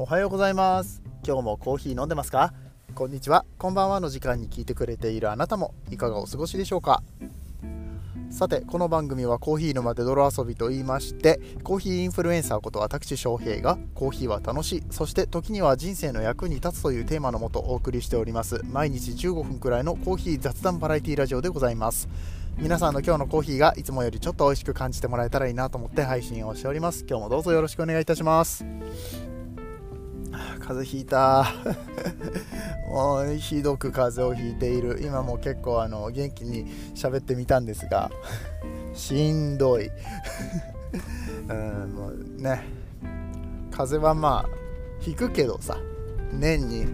おはようございます。今日もコーヒー飲んでますか？こんにちは。こんばんはの時間に聞いてくれているあなたもいかがお過ごしでしょうか？さてこの番組はコーヒー沼で泥遊びと言いましてコーヒーインフルエンサーこと私翔平がコーヒーは楽しいそして時には人生の役に立つというテーマのもとお送りしております。毎日15分くらいのコーヒー雑談バラエティラジオでございます。皆さんの今日のコーヒーがいつもよりちょっと美味しく感じてもらえたらいいなと思って配信をしております。今日もどうぞよろしくお願いいたします。風邪ひいた。もうひどく風邪をひいている。今も結構あの元気に喋ってみたんですが しんどい。うんもうね。風邪はまあ引くけどさ年に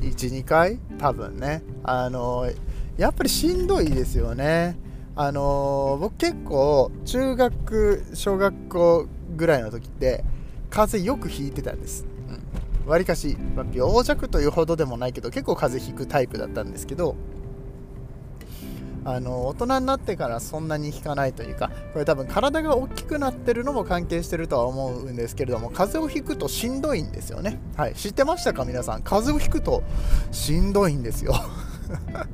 12回多分ね。あのやっぱりしんどいですよね。あの僕結構中学小学校ぐらいの時って風邪よくひいてたんです。わりかし、まあ、病弱というほどでもないけど結構風邪ひくタイプだったんですけどあの大人になってからそんなに引かないというかこれ多分体が大きくなってるのも関係してるとは思うんですけれども風邪をひくとしんどいんですよね。はい知ってましたか皆さん？風邪をひくとしんどいんですよ。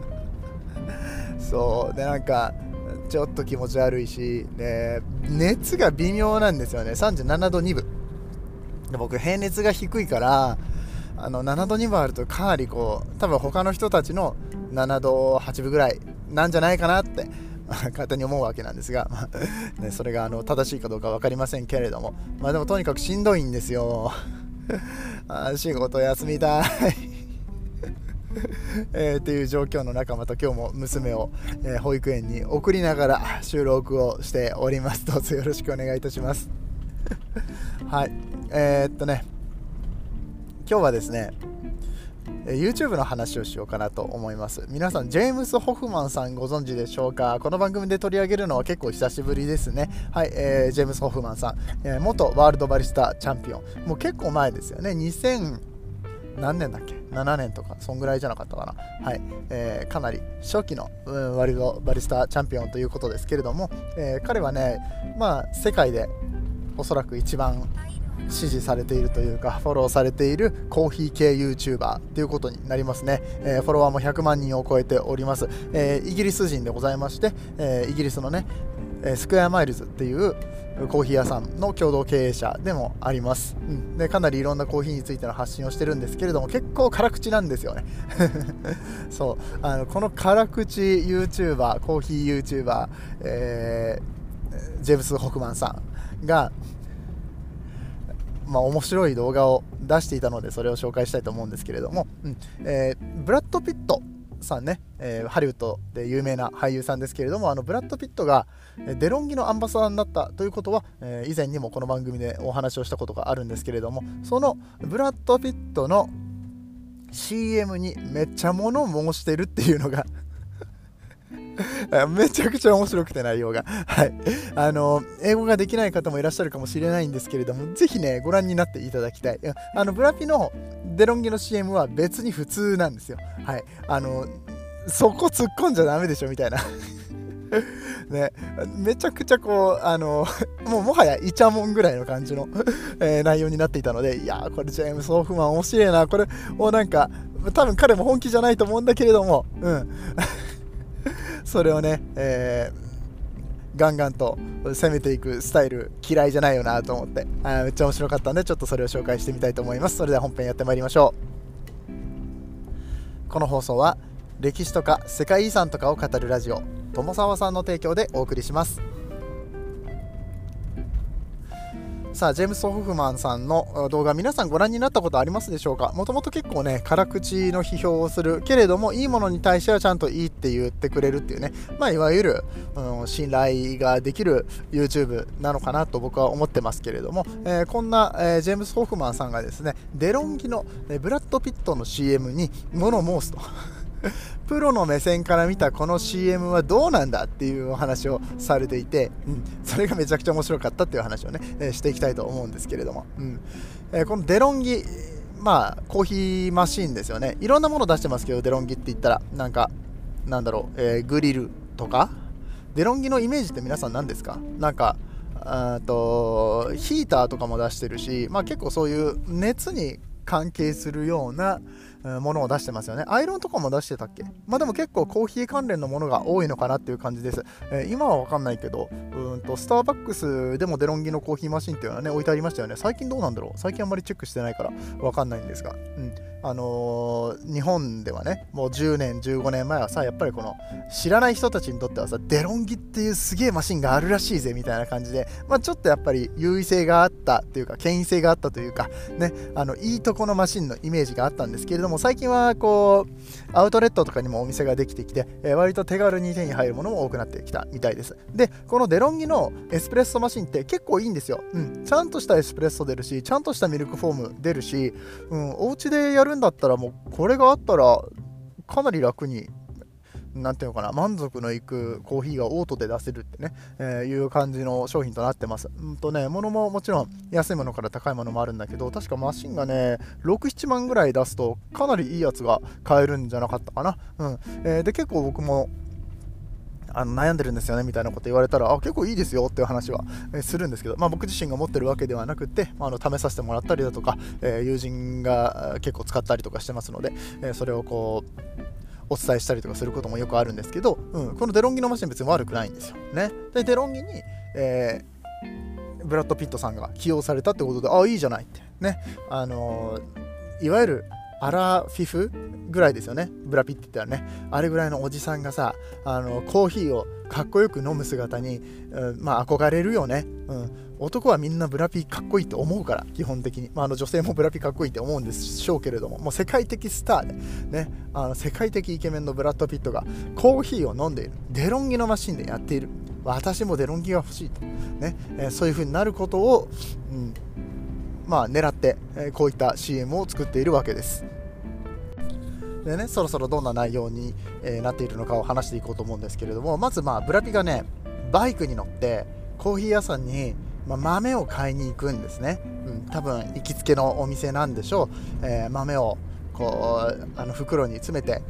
そうでなんかちょっと気持ち悪いしで熱が微妙なんですよね。37度2分。で僕平熱が低いからあの7度2分あるとかなりこう多分他の人たちの7度8分ぐらいなんじゃないかなって勝手に思うわけなんですが、まね、それがあの正しいかどうか分かりませんけれども、まあ、でもとにかくしんどいんですよ。あ仕事休みたい。えー、っていう状況の中また今日も娘を、えー、保育園に送りながら収録をしております。どうぞよろしくお願いいたします。はい。えー、っとね今日はですね YouTube の話をしようかなと思います。皆さんジェームス・ホフマンさんご存知でしょうか？この番組で取り上げるのは結構久しぶりですね。はい、えー、ジェームス・ホフマンさん、えー、元ワールドバリスタチャンピオン。もう結構前ですよね。2000何年だっけ？7年とかそんぐらいじゃなかったかな。はい、えー、かなり初期の、うん、ワールドバリスタチャンピオンということですけれども、えー、彼はねまあ世界でおそらく一番支持されているというかフォローされているコーヒー系 YouTuber ということになりますね、えー、フォロワーも100万人を超えております、えー、イギリス人でございまして、えー、イギリスのねスクエアマイルズっていうコーヒー屋さんの共同経営者でもあります、うん、でかなりいろんなコーヒーについての発信をしてるんですけれども結構辛口なんですよね。そう。あのこの辛口 YouTuber コーヒー YouTuber、えー、ジェームス・ホクマンさんがまあ、面白い動画を出していたのでそれを紹介したいと思うんですけれども、うん。えー、ブラッド・ピットさんね、えー、ハリウッドで有名な俳優さんですけれどもあのブラッド・ピットがデロンギのアンバサダーになったということは、えー、以前にもこの番組でお話をしたことがあるんですけれどもそのブラッド・ピットの CM にめっちゃ物申してるっていうのがめちゃくちゃ面白くて内容が。はい。あの、英語ができない方もいらっしゃるかもしれないんですけれども、ぜひね、ご覧になっていただきたい。あの、ブラピのデロンギの CM は別に普通なんですよ。はい。あの、そこ突っ込んじゃダメでしょみたいな。ね、めちゃくちゃこう、あの、もうもはやイチャモンぐらいの感じのえー、内容になっていたので、いやー、これジェームス・オフマン面白いな、これ、もうなんか、多分彼も本気じゃないと思うんだけれども、うん。それをね、えー、ガンガンと攻めていくスタイル嫌いじゃないよなと思ってあめっちゃ面白かったんでちょっとそれを紹介してみたいと思います。それでは本編やってまいりましょう。この放送は歴史とか世界遺産とかを語るラジオ友沢さんの提供でお送りします。さあジェームス・ホフマンさんの動画皆さんご覧になったことありますでしょうか？もともと結構ね辛口の批評をするけれどもいいものに対してはちゃんといいって言ってくれるっていうね。まあいわゆる、うん、信頼ができる YouTube なのかなと僕は思ってますけれども、えー、こんな、えー、ジェームス・ホフマンさんがですねデロンギの、えブラッド・ピットの CM に物申すと。プロの目線から見たこの CM はどうなんだっていうお話をされていて、うん、それがめちゃくちゃ面白かったっていう話をね、えー、していきたいと思うんですけれども、うん。えー、このデロンギまあコーヒーマシンですよね。いろんなもの出してますけどデロンギって言ったらなんかなんだろう、えー、グリルとか？デロンギのイメージって皆さん何ですか？なんかあとヒーターとかも出してるし、まあ、結構そういう熱に関係するようなものを出してますよね。アイロンとかも出してたっけ？まあでも結構コーヒー関連のものが多いのかなっていう感じです。えー、今はわかんないけど、うんとスターバックスでもデロンギのコーヒーマシンっていうのはね、置いてありましたよね。最近どうなんだろう？最近あんまりチェックしてないからわかんないんですが。うんあのー、日本ではねもう10年15年前はさやっぱりこの知らない人たちにとってはさデロンギっていうすげえマシンがあるらしいぜみたいな感じで、まあ、ちょっとやっぱり優位性があったというか権威性があったというかねあのいいとこのマシンのイメージがあったんですけれども最近はこうアウトレットとかにもお店ができてきて、えー、割と手軽に手に入るものも多くなってきたみたいです。でこのデロンギのエスプレッソマシンって結構いいんですよ、うん、ちゃんとしたエスプレッソ出るしちゃんとしたミルクフォーム出るし、うん、お家でやるんだったらもうこれがあったらかなり楽になんていうのかな満足のいくコーヒーがオートで出せるってね、えー、いう感じの商品となってます。うんとね、物ももちろん安いものから高いものもあるんだけど、確かマシンがね、6、7万ぐらい出すとかなりいいやつが買えるんじゃなかったかな。うんえー、で、結構僕もあの悩んでるんですよねみたいなこと言われたらあ結構いいですよっていう話は、するんですけど、まあ、僕自身が持ってるわけではなくて、まあ、の試させてもらったりだとか、えー、友人が結構使ったりとかしてますので、えー、それをこうお伝えしたりとかすることもよくあるんですけど、うん、このデロンギのマシン別に悪くないんですよ。ね、でデロンギに、えー、ブラッド・ピットさんが起用されたってことであいいじゃないって。ね。あのー、いわゆるアラフィフぐらいですよね。ブラピって言ったらね。あれぐらいのおじさんがさあのコーヒーをかっこよく飲む姿に、うん、まあ憧れるよね、うん、男はみんなブラピかっこいいと思うから基本的に、まあ、あの女性もブラピかっこいいって思うんでしょうけれども。もう世界的スターで、ね、あの世界的イケメンのブラッド・ピットがコーヒーを飲んでいる。デロンギのマシンでやっている。私もデロンギが欲しいと、ね。えー、そういう風になることを、うんまあ、狙って、えこういった CM を作っているわけです。でね、そろそろどんな内容に、えなっているのかを話していこうと思うんですけれどもまずまあブラピがねバイクに乗ってコーヒー屋さんに、まあ、豆を買いに行くんですね、うん、多分行きつけのお店なんでしょう、えー、豆をこうあの袋に詰めて、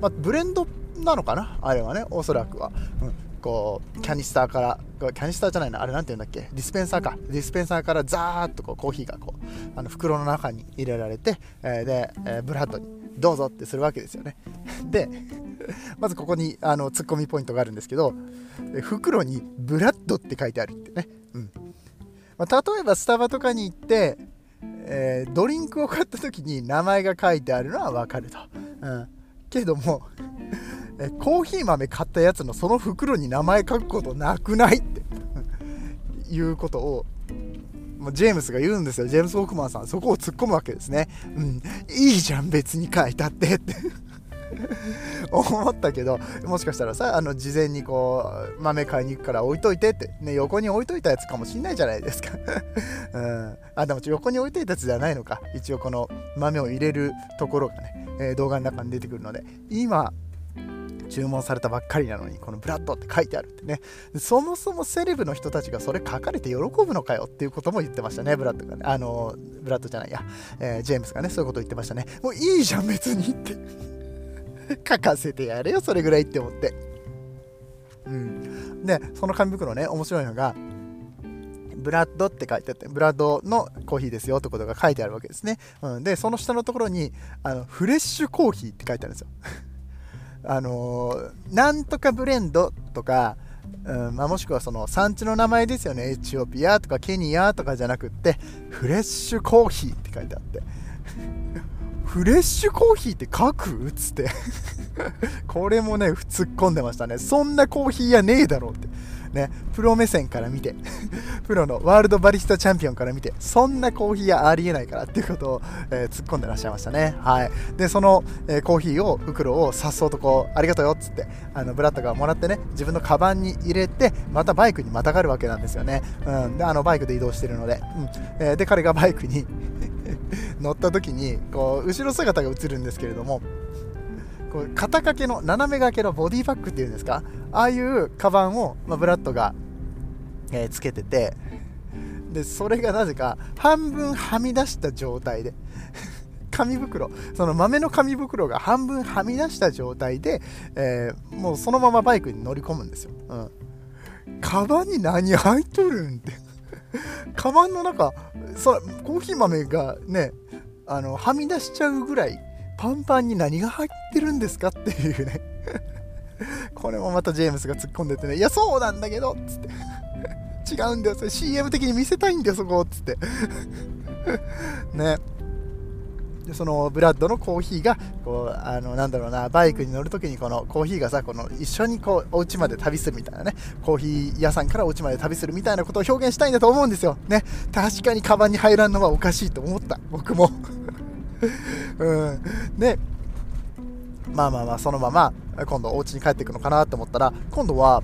まあ、ブレンドなのかな？あれはねおそらくは、うん、こうキャニスターからキャニスターじゃないなあれなんて言うんだっけ？ディスペンサーか。ディスペンサーからザーッとこうコーヒーがこうあの袋の中に入れられて、えー、で、えー、ブラッドにどうぞってするわけですよね。でまずここにあのツッコミポイントがあるんですけど袋にブラッドって書いてあるってね、うん。まあ、例えばスタバとかに行って、えー、ドリンクを買った時に名前が書いてあるのはわかると、うん、けどもえコーヒー豆買ったやつのその袋に名前書くことなくないって。いうことをジェームスが言うんですよ。ジェームス・ホークマンさん。そこを突っ込むわけですね。うん。いいじゃん別に書いたってって。思ったけどもしかしたらさあの事前にこう豆買いに行くから置いといてって、ね、横に置いといたやつかもしんないじゃないですか、うん、あでも横に置いといたやつじゃないのか。一応この豆を入れるところがね、えー、動画の中に出てくるので。今注文されたばっかりなのにこのブラッドって書いてあるってね。そもそもセレブの人たちがそれ書かれて喜ぶのかよっていうことも言ってましたねブラッドがね。あのブラッドじゃないや、えー、ジェームスがねそういうこと言ってましたね。もういいじゃん別にって。書かせてやれよそれぐらいって思って。うん。でその紙袋ね面白いのがブラッドって書いてあって、ブラッドのコーヒーですよってことが書いてあるわけですね。うん、で、その下のところに、あの、フレッシュコーヒーって書いてあるんですよ。あの、なんとかブレンドとか、うんまあ、もしくはその産地の名前ですよね。エチオピアとかケニアとかじゃなくってフレッシュコーヒーって書いてあって。フレッシュコーヒーって書く？っつって。これもね突っ込んでましたね。そんなコーヒーやねえだろうって。ね、プロ目線から見て、プロのワールドバリスタチャンピオンから見て、そんなコーヒーはありえないからっていうことを、えー、突っ込んでらっしゃいましたね。はい。で、その、えー、コーヒーを、袋をさっそうとこう、ありがとうよっつって、あのブラッドがもらってね、自分のカバンに入れて、またバイクにまたがるわけなんですよね。うん。で、あの、バイクで移動してるので、うん。えー、で、彼がバイクに 乗った時に、こう、後ろ姿が映るんですけれども、こう肩掛けの斜め掛けのボディバッグっていうんですか？ああいうカバンを、まあ、ブラッドが、えー、つけててでそれがなぜか半分はみ出した状態で 紙袋その豆の紙袋が半分はみ出した状態で、えー、もうそのままバイクに乗り込むんですよ、うん、カバンに何入っとるんって。カバンの中そコーヒー豆がねあのはみ出しちゃうぐらいパンパンに何が入ってるんですかっていうね。これもまたジェームスが突っ込んでてねいやそうなんだけどっつって。違うんだよ。それ CM 的に見せたいんだよそこっつって。ね。でそのブラッドのコーヒーがこうあのなんだろうなバイクに乗るときにこのコーヒーがさこの一緒にこうお家まで旅するみたいなね。コーヒー屋さんからお家まで旅するみたいなことを表現したいんだと思うんですよ。ね。確かにカバンに入らんのはおかしいと思った。僕も。うん。でまあまあまあそのまま今度お家に帰っていくのかなと思ったら今度は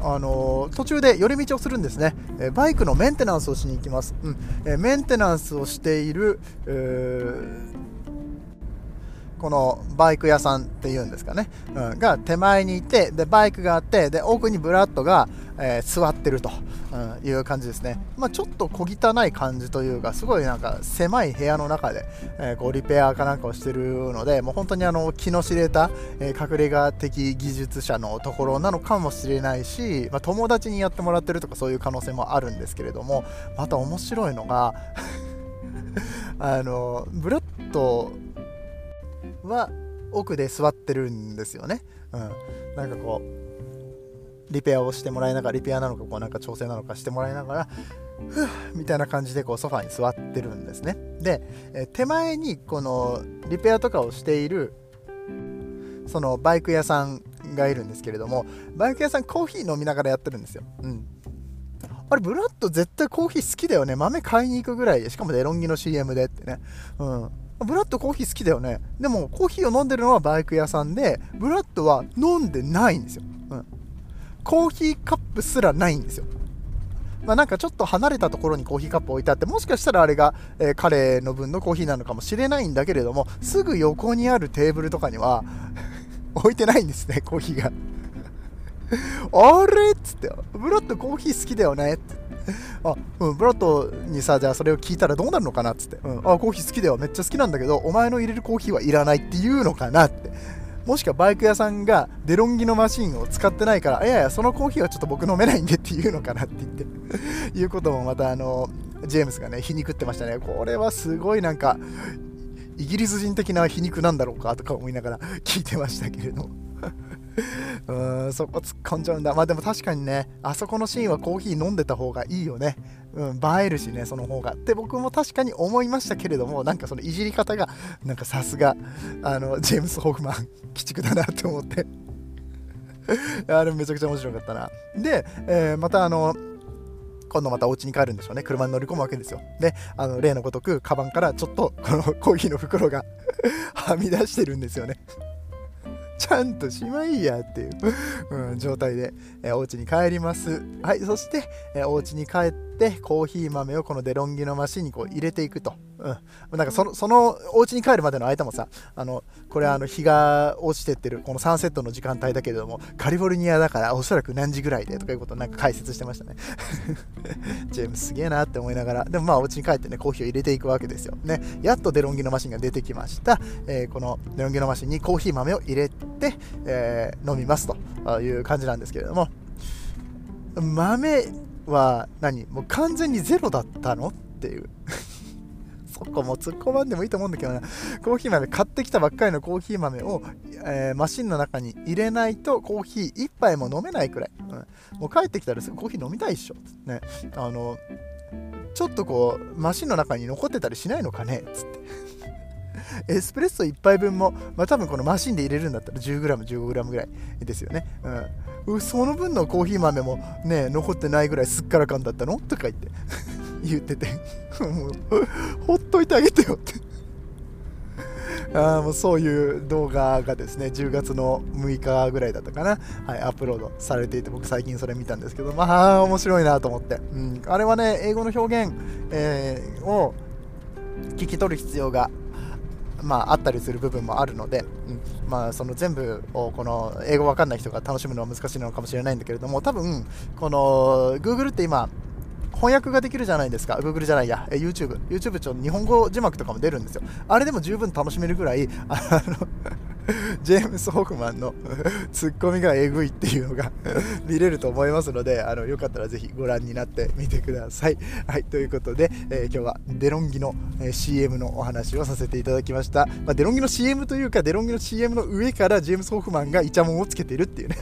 あの途中で寄り道をするんですね、えバイクのメンテナンスをしに行きます、うん。えメンテナンスをしている、このバイク屋さんっていうんですかね、うん、が手前にいてでバイクがあってで奥にブラッドが、えー、座ってると、うん、いう感じですね、まあ、ちょっと小汚い感じというかすごいなんか狭い部屋の中で、えー、こうリペアかなんかをしてるのでもう本当にあの気の知れた、えー、隠れ家的技術者のところなのかもしれないし、まあ、友達にやってもらってるとかそういう可能性もあるんですけれどもまた面白いのが あのブラッドは奥で座ってるんですよね。うん、なんかこうリペアをしてもらいながらリペアなのかこうなんか調整なのかしてもらいながらふぅみたいな感じでこうソファに座ってるんですね。で、え手前にこのリペアとかをしているそのバイク屋さんがいるんですけれどもバイク屋さんコーヒー飲みながらやってるんですよ。うんあれ、ブラッド絶対コーヒー好きだよね。豆買いに行くぐらいで、しかもデロンギの CM でってね。うん。ブラッドコーヒー好きだよね。でもコーヒーを飲んでるのはバイク屋さんでブラッドは飲んでないんですよ、うん、コーヒーカップすらないんですよ。まあ、なんかちょっと離れたところにコーヒーカップ置いてあってもしかしたらあれが、えー、彼の分のコーヒーなのかもしれないんだけれどもすぐ横にあるテーブルとかには 置いてないんですねコーヒーが。あれっつって。ブラッドコーヒー好きだよねって。あ、うん、ブラッドにさ、じゃあそれを聞いたらどうなるのかなっつって、うん、あ、コーヒー好きだよ、めっちゃ好きなんだけど、お前の入れるコーヒーはいらないって言うのかなって。もしくはバイク屋さんがデロンギのマシンを使ってないから、いやいや、そのコーヒーはちょっと僕飲めないんでって言うのかなって言って いうこともまたあの、ジェームスがね、皮肉ってましたね。これはすごいなんか、イギリス人的な皮肉なんだろうかとか思いながら聞いてましたけれども うんそこ突っ込んじゃうんだ。まあでも確かにねあそこのシーンはコーヒー飲んでた方がいいよね。うん映えるしねその方が。って僕も確かに思いましたけれどもなんかそのいじり方がなんかさすがあのジェームス・ホフマン 鬼畜だなと思って。あれめちゃくちゃ面白かったな。で、えー、またあの今度またお家に帰るんでしょうね。車に乗り込むわけですよ。で、あの例のごとく、カバンからちょっとこのコーヒーの袋がはみ出してるんですよね。ちゃんとしまいやっていううん、状態で、えー、お家に帰ります。はい、そして、えー、お家に帰ってコーヒー豆をこのデロンギのマシンにこう入れていくと。うん、なんかそのそのお家に帰るまでの間もさあのこれあの日が落ちてってるこのサンセットの時間帯だけれどもカリフォルニアだからおそらく何時ぐらいでとかいうことをなんか解説してましたね。ジェームスすげえなって思いながら。でもまあお家に帰ってねコーヒーを入れていくわけですよ。ね。やっとデロンギのマシンが出てきました、えー、このデロンギのマシンにコーヒー豆を入れて、えー、飲みますという感じなんですけれども。豆は何？もう完全にゼロだったの？っていう そこも突っ込まんでもいいと思うんだけどな。コーヒー豆、買ってきたばっかりのコーヒー豆を、えー、マシンの中に入れないとコーヒー1杯も飲めないくらい。うん、もう帰ってきたらすぐコーヒー飲みたいっしょ。ね。あの、ちょっとこう、マシンの中に残ってたりしないのかね？っつって。エスプレッソ1杯分も、まあ、多分このマシンで入れるんだったら 10g、15g ぐらいですよね。うん。その分のコーヒー豆もね、残ってないぐらいすっからかんだったの？とか言って。言っててもうほっといてあげてよってあもうそういう動画がですね10月の6日ぐらいだったかな、はい、アップロードされていて僕最近それ見たんですけどまあ面白いなと思って、うん、あれはね英語の表現、えー、を聞き取る必要がまあ、あったりする部分もあるので、うんまあ、その全部をこの英語わかんない人が楽しむのは難しいのかもしれないんだけれども多分この Google って今翻訳ができるじゃないですか。Google じゃないや、え YouTube。YouTube ちょ日本語字幕とかも出るんですよ。あれでも十分楽しめるぐらい、あの ジェームス・ホフマンのツッコミがえぐいっていうのが 見れると思いますのであのよかったらぜひご覧になってみてください。はい、ということで、えー、今日はデロンギの、えー、CM のお話をさせていただきました。まあ、デロンギの CM というかデロンギの CM の上からジェームス・ホフマンがイチャモンをつけてるっていうね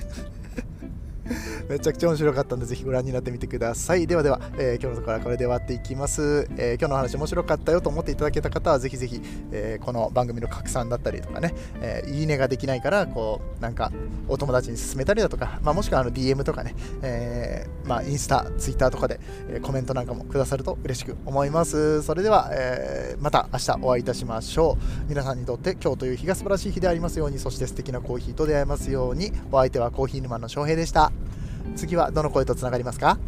めちゃくちゃ面白かったんで、ぜひご覧になってみてください。ではでは、えー、今日のところはこれで終わっていきます。えー、今日の話面白かったよと思っていただけた方は、ぜひぜひ、えー、この番組の拡散だったりとかね、えいいねができないから、こう、なんか、お友達に勧めたりだとか、まあ、もしくはあの DM とかね、えまあ、インスタ、ツイッターとかで、えコメントなんかもくださると嬉しく思います。それでは、えまた明日お会いいたしましょう。皆さんにとって今日という日が素晴らしい日でありますように、そして素敵なコーヒーと出会えますように、お相手はコーヒー沼の翔平でした。次はどの声とつながりますか？